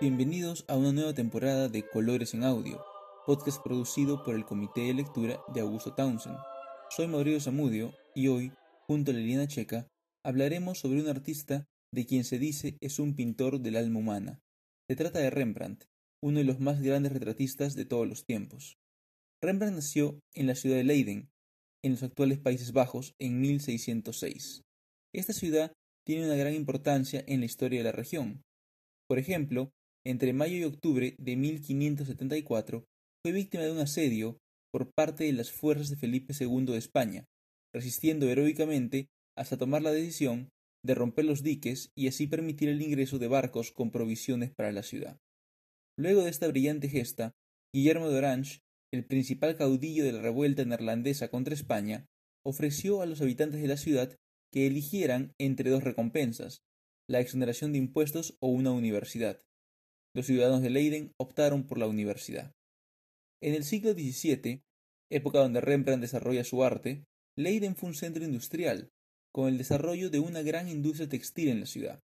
Bienvenidos a una nueva temporada de Colores en Audio, podcast producido por el Comité de Lectura de Augusto Townsend. Soy Mauricio Zamudio y hoy, junto a Liliana Checa, hablaremos sobre un artista de quien se dice es un pintor del alma humana. Se trata de Rembrandt, uno de los más grandes retratistas de todos los tiempos. Rembrandt nació en la ciudad de Leiden, en los actuales Países Bajos, en 1606. Esta ciudad tiene una gran importancia en la historia de la región. Por ejemplo, entre mayo y octubre de 1574 fue víctima de un asedio por parte de las fuerzas de Felipe II de España, resistiendo heroicamente hasta tomar la decisión de romper los diques y así permitir el ingreso de barcos con provisiones para la ciudad. Luego de esta brillante gesta, Guillermo de Orange, el principal caudillo de la revuelta neerlandesa contra España, ofreció a los habitantes de la ciudad que eligieran entre dos recompensas, la exoneración de impuestos o una universidad. Los ciudadanos de Leiden optaron por la universidad. En el siglo XVII, época donde Rembrandt desarrolla su arte, Leiden fue un centro industrial, con el desarrollo de una gran industria textil en la ciudad.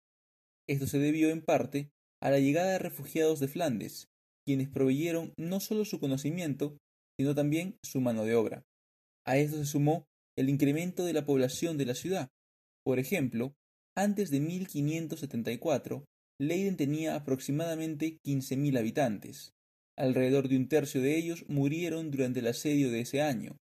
Esto se debió en parte a la llegada de refugiados de Flandes, quienes proveyeron no solo su conocimiento, sino también su mano de obra. A esto se sumó el incremento de la población de la ciudad. Por ejemplo, antes de 1574, Leiden tenía aproximadamente 15.000 habitantes. Alrededor de un tercio de ellos murieron durante el asedio de ese año.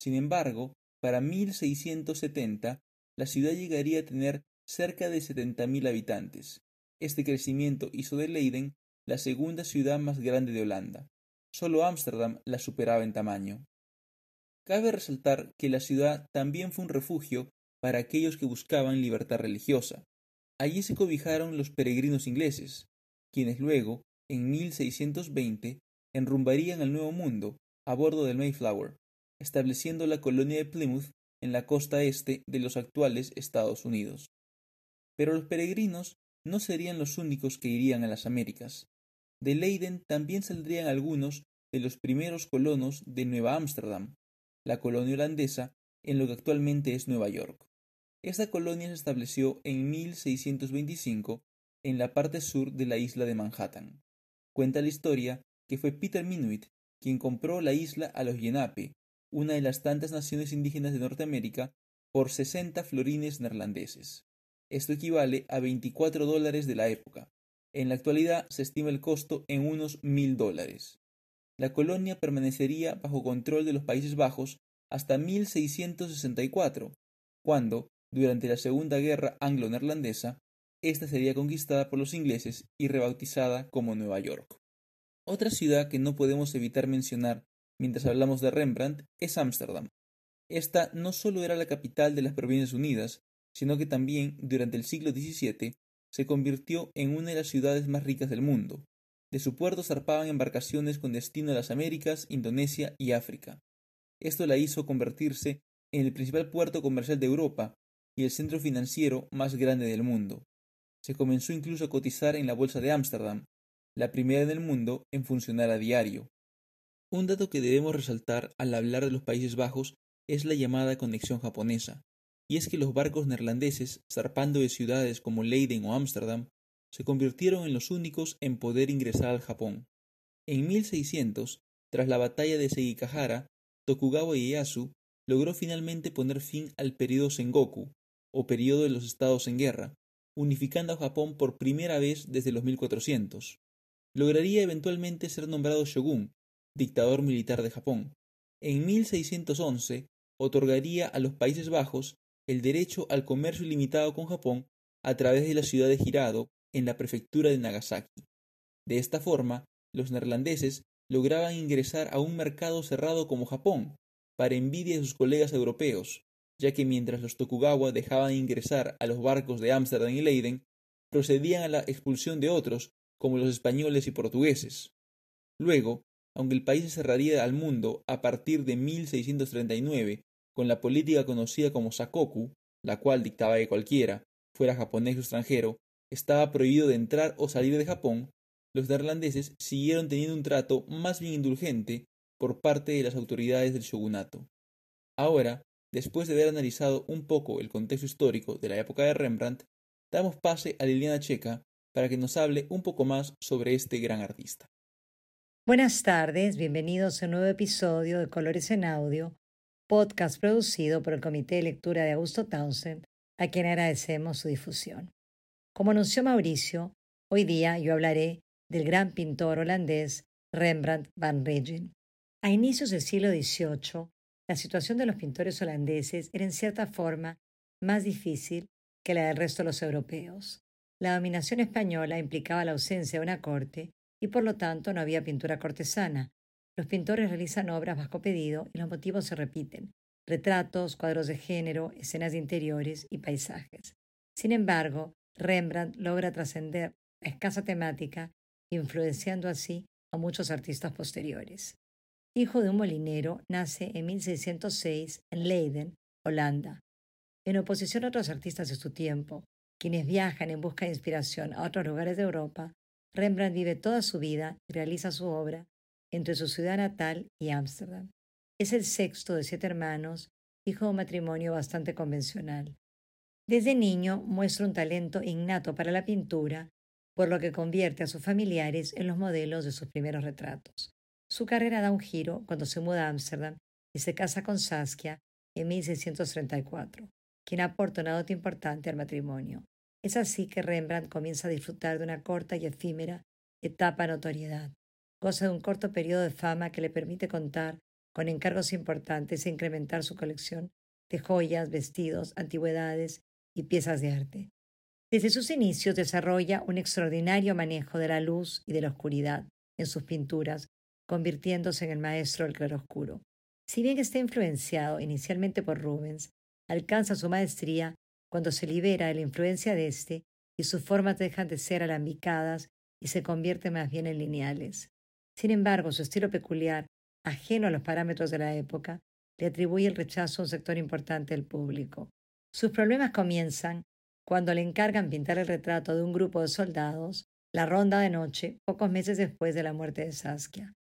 Sin embargo, para 1670, la ciudad llegaría a tener cerca de 70.000 habitantes. Este crecimiento hizo de Leiden la segunda ciudad más grande de Holanda. Solo Ámsterdam la superaba en tamaño. Cabe resaltar que la ciudad también fue un refugio para aquellos que buscaban libertad religiosa. Allí se cobijaron los peregrinos ingleses, quienes luego, en 1620, enrumbarían al Nuevo Mundo a bordo del Mayflower, estableciendo la colonia de Plymouth en la costa este de los actuales Estados Unidos. Pero los peregrinos no serían los únicos que irían a las Américas. De Leiden también saldrían algunos de los primeros colonos de Nueva Ámsterdam, la colonia holandesa en lo que actualmente es Nueva York. Esta colonia se estableció en 1625 en la parte sur de la isla de Manhattan. Cuenta la historia que fue Peter Minuit quien compró la isla a los Yenape, una de las tantas naciones indígenas de Norteamérica, por 60 florines neerlandeses. Esto equivale a 24 dólares de la época. En la actualidad se estima el costo en unos mil dólares. La colonia permanecería bajo control de los Países Bajos hasta 1664, cuando, durante la Segunda Guerra Anglo-Neerlandesa, esta sería conquistada por los ingleses y rebautizada como Nueva York. Otra ciudad que no podemos evitar mencionar mientras hablamos de Rembrandt es Ámsterdam. Esta no solo era la capital de las Provincias Unidas, sino que también, durante el siglo XVII, se convirtió en una de las ciudades más ricas del mundo. De su puerto zarpaban embarcaciones con destino a las Américas, Indonesia y África. Esto la hizo convertirse en el principal puerto comercial de Europa y el centro financiero más grande del mundo. Se comenzó incluso a cotizar en la bolsa de Ámsterdam, la primera en el mundo en funcionar a diario. Un dato que debemos resaltar al hablar de los Países Bajos es la llamada conexión japonesa, y es que los barcos neerlandeses, zarpando de ciudades como Leiden o Ámsterdam, se convirtieron en los únicos en poder ingresar al Japón. En 1600, tras la batalla de Sekigahara, Tokugawa Ieyasu logró finalmente poner fin al período Sengoku, o período de los estados en guerra, unificando a Japón por primera vez desde los 1400. Lograría eventualmente ser nombrado shogun, dictador militar de Japón. En 1611 otorgaría a los Países Bajos el derecho al comercio ilimitado con Japón a través de la ciudad de Hirado, en la prefectura de Nagasaki. De esta forma, los neerlandeses lograban ingresar a un mercado cerrado como Japón, para envidia de sus colegas europeos, ya que mientras los Tokugawa dejaban ingresar a los barcos de Ámsterdam y Leiden, procedían a la expulsión de otros, como los españoles y portugueses. Luego, aunque el país se cerraría al mundo a partir de 1639 con la política conocida como Sakoku, la cual dictaba que cualquiera, fuera japonés o extranjero, estaba prohibido de entrar o salir de Japón, los neerlandeses siguieron teniendo un trato más bien indulgente por parte de las autoridades del shogunato. Ahora, después de haber analizado un poco el contexto histórico de la época de Rembrandt, damos pase a Liliana Checa para que nos hable un poco más sobre este gran artista. Buenas tardes, bienvenidos a un nuevo episodio de Colores en Audio, podcast producido por el Comité de Lectura de Augusto Townsend, a quien agradecemos su difusión. Como anunció Mauricio, hoy día yo hablaré del gran pintor holandés Rembrandt van Rijn. A inicios del siglo XVIII, la situación de los pintores holandeses era en cierta forma más difícil que la del resto de los europeos. La dominación española implicaba la ausencia de una corte y por lo tanto no había pintura cortesana. Los pintores realizan obras bajo pedido y los motivos se repiten retratos, cuadros de género, escenas de interiores y paisajes. Sin embargo, Rembrandt logra trascender la escasa temática, influenciando así a muchos artistas posteriores. Hijo de un molinero, nace en 1606 en Leiden, Holanda. En oposición a otros artistas de su tiempo, quienes viajan en busca de inspiración a otros lugares de Europa, Rembrandt vive toda su vida y realiza su obra entre su ciudad natal y Ámsterdam. Es el sexto de siete hermanos, hijo de un matrimonio bastante convencional. Desde niño muestra un talento innato para la pintura, por lo que convierte a sus familiares en los modelos de sus primeros retratos. Su carrera da un giro cuando se muda a Ámsterdam y se casa con Saskia en 1634, quien aporta una nota importante al matrimonio. Es así que Rembrandt comienza a disfrutar de una corta y efímera etapa de notoriedad. Goza de un corto periodo de fama que le permite contar con encargos importantes e incrementar su colección de joyas, vestidos, antigüedades y piezas de arte. Desde sus inicios desarrolla un extraordinario manejo de la luz y de la oscuridad en sus pinturas, convirtiéndose en el maestro del claroscuro. Si bien está influenciado inicialmente por Rubens, alcanza su maestría cuando se libera de la influencia de éste y sus formas dejan de ser alambicadas y se convierten más bien en lineales. Sin embargo, su estilo peculiar, ajeno a los parámetros de la época, le atribuye el rechazo a un sector importante del público. Sus problemas comienzan cuando le encargan pintar el retrato de un grupo de soldados, la ronda de noche, pocos meses después de la muerte de Saskia.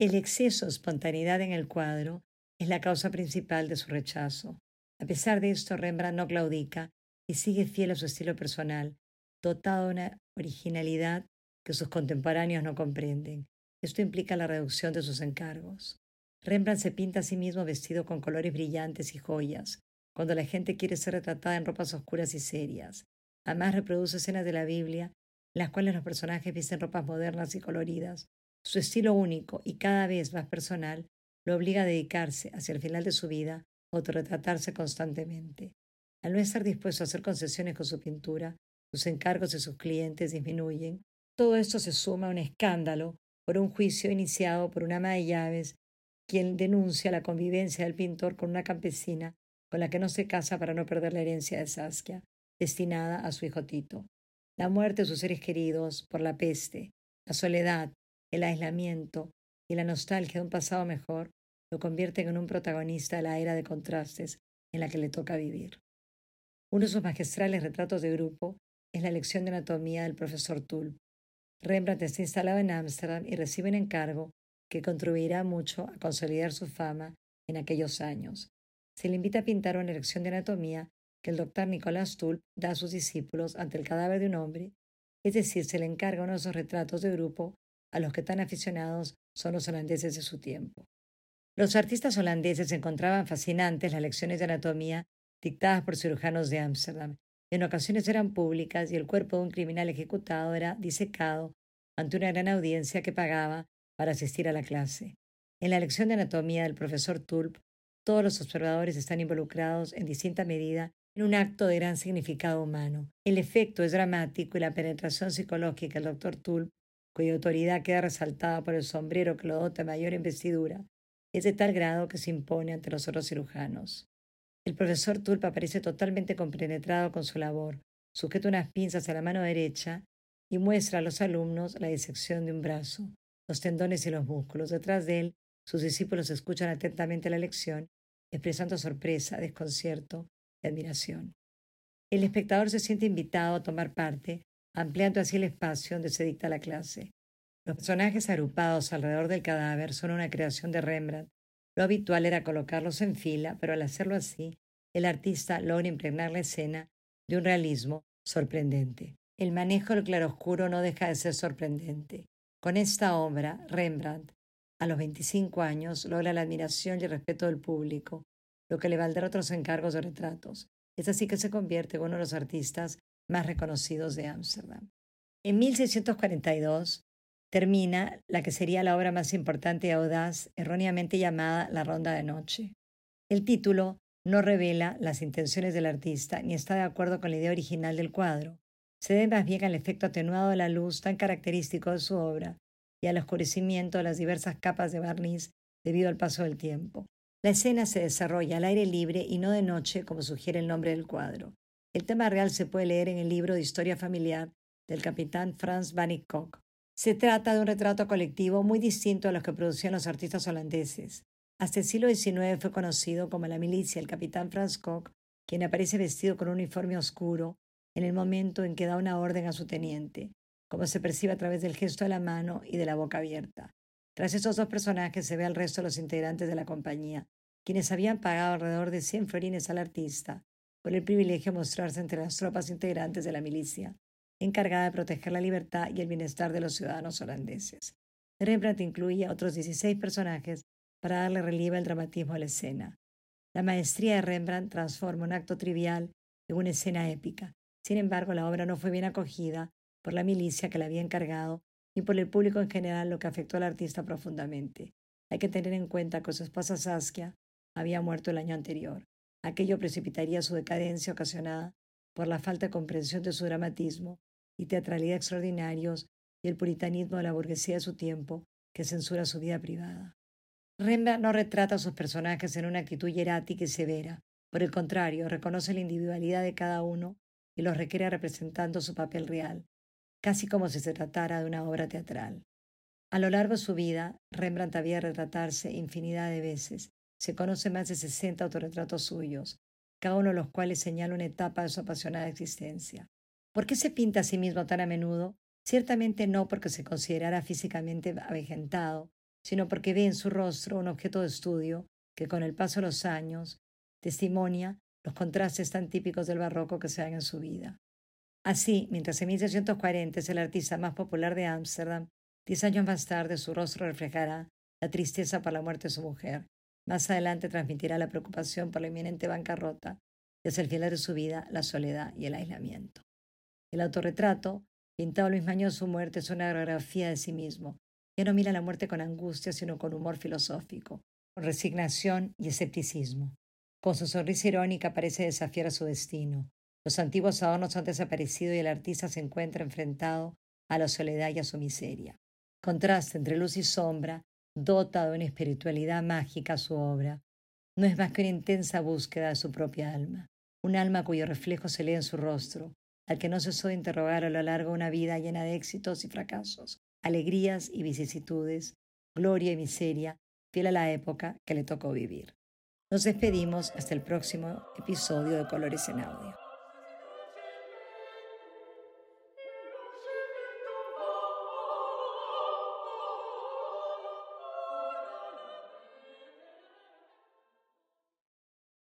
El exceso de espontaneidad en el cuadro es la causa principal de su rechazo. A pesar de esto, Rembrandt no claudica y sigue fiel a su estilo personal, dotado de una originalidad que sus contemporáneos no comprenden. Esto implica la reducción de sus encargos. Rembrandt se pinta a sí mismo vestido con colores brillantes y joyas, cuando la gente quiere ser retratada en ropas oscuras y serias. Además reproduce escenas de la Biblia, en las cuales los personajes visten ropas modernas y coloridas. Su estilo único y cada vez más personal lo obliga a dedicarse, hacia el final de su vida, a autorretratarse constantemente. Al no estar dispuesto a hacer concesiones con su pintura, sus encargos de sus clientes disminuyen. Todo esto se suma a un escándalo por un juicio iniciado por una ama de llaves, quien denuncia la convivencia del pintor con una campesina con la que no se casa para no perder la herencia de Saskia, destinada a su hijo Tito. La muerte de sus seres queridos por la peste, la soledad, el aislamiento y la nostalgia de un pasado mejor lo convierten en un protagonista de la era de contrastes en la que le toca vivir. Uno de sus magistrales retratos de grupo es la lección de anatomía del profesor Tulp. Rembrandt está instalado en Ámsterdam y recibe un encargo que contribuirá mucho a consolidar su fama en aquellos años. Se le invita a pintar una lección de anatomía que el doctor Nicolás Tulp da a sus discípulos ante el cadáver de un hombre, es decir, se le encarga uno de esos retratos de grupo los que tan aficionados son los holandeses de su tiempo. Los artistas holandeses encontraban fascinantes las lecciones de anatomía dictadas por cirujanos de Ámsterdam. En ocasiones eran públicas y el cuerpo de un criminal ejecutado era disecado ante una gran audiencia que pagaba para asistir a la clase. En la lección de anatomía del profesor Tulp, todos los observadores están involucrados en distinta medida en un acto de gran significado humano. El efecto es dramático y la penetración psicológica del doctor Tulp, cuya autoridad queda resaltada por el sombrero que lo dota de mayor investidura, es de tal grado que se impone ante los otros cirujanos. El profesor Tulp aparece totalmente compenetrado con su labor, sujeta unas pinzas a la mano derecha y muestra a los alumnos la disección de un brazo, los tendones y los músculos. Detrás de él, sus discípulos escuchan atentamente la lección, expresando sorpresa, desconcierto y admiración. El espectador se siente invitado a tomar parte, ampliando así el espacio donde se dicta la clase. Los personajes agrupados alrededor del cadáver son una creación de Rembrandt, lo habitual era colocarlos en fila, pero al hacerlo así, el artista logra impregnar la escena de un realismo sorprendente. el manejo del claroscuro no deja de ser sorprendente. Con esta obra, Rembrandt, a los 25 años, logra la admiración y el respeto del público, lo que le valdrá otros encargos de retratos. Es así que se convierte en uno de los artistas más reconocidos de Ámsterdam. En 1642 termina la que sería la obra más importante y audaz, erróneamente llamada La Ronda de Noche. El título no revela las intenciones del artista ni está de acuerdo con la idea original del cuadro. Se debe más bien al efecto atenuado de la luz tan característico de su obra y al oscurecimiento de las diversas capas de barniz debido al paso del tiempo. La escena se desarrolla al aire libre y no de noche, como sugiere el nombre del cuadro. El tema real se puede leer en el libro de Historia familiar del capitán Franz van Kock. Se trata de un retrato colectivo muy distinto a los que producían los artistas holandeses. Hasta el siglo XIX fue conocido como la milicia el capitán Franz Kock, quien aparece vestido con un uniforme oscuro en el momento en que da una orden a su teniente, como se percibe a través del gesto de la mano y de la boca abierta. Tras esos dos personajes se ve al resto de los integrantes de la compañía, quienes habían pagado alrededor de 100 florines al artista el privilegio de mostrarse entre las tropas integrantes de la milicia, encargada de proteger la libertad y el bienestar de los ciudadanos holandeses. Rembrandt incluía otros 16 personajes para darle relieve al dramatismo a la escena. La maestría de Rembrandt transforma un acto trivial en una escena épica. Sin embargo, la obra no fue bien acogida por la milicia que la había encargado ni por el público en general, lo que afectó al artista profundamente. Hay que tener en cuenta que su esposa Saskia había muerto el año anterior. Aquello precipitaría su decadencia ocasionada por la falta de comprensión de su dramatismo y teatralidad extraordinarios y el puritanismo de la burguesía de su tiempo que censura su vida privada. Rembrandt no retrata a sus personajes en una actitud hierática y severa. Por el contrario, reconoce la individualidad de cada uno y los requiere representando su papel real, casi como si se tratara de una obra teatral. A lo largo de su vida, Rembrandt había retratarse infinidad de veces. Se conoce más de 60 autorretratos suyos, cada uno de los cuales señala una etapa de su apasionada existencia. ¿Por qué se pinta a sí mismo tan a menudo? Ciertamente no porque se considerara físicamente avejentado, sino porque ve en su rostro un objeto de estudio que con el paso de los años testimonia los contrastes tan típicos del barroco que se dan en su vida. Así, mientras en 1640 es el artista más popular de Ámsterdam, diez años más tarde su rostro reflejará la tristeza por la muerte de su mujer. Más adelante transmitirá la preocupación por la inminente bancarrota y hacia el final de su vida la soledad y el aislamiento. El autorretrato, pintado año de su muerte, es una biografía de sí mismo. Ya no mira la muerte con angustia, sino con humor filosófico, con resignación y escepticismo. Con su sonrisa irónica parece desafiar a su destino. Los antiguos adornos han desaparecido y el artista se encuentra enfrentado a la soledad y a su miseria. Contraste entre luz y sombra dota de espiritualidad mágica su obra. No es más que una intensa búsqueda de su propia alma, un alma cuyo reflejo se lee en su rostro, al que no cesó de interrogar a lo largo de una vida llena de éxitos y fracasos, alegrías y vicisitudes, gloria y miseria, fiel a la época que le tocó vivir. Nos despedimos hasta el próximo episodio de Colores en Audio.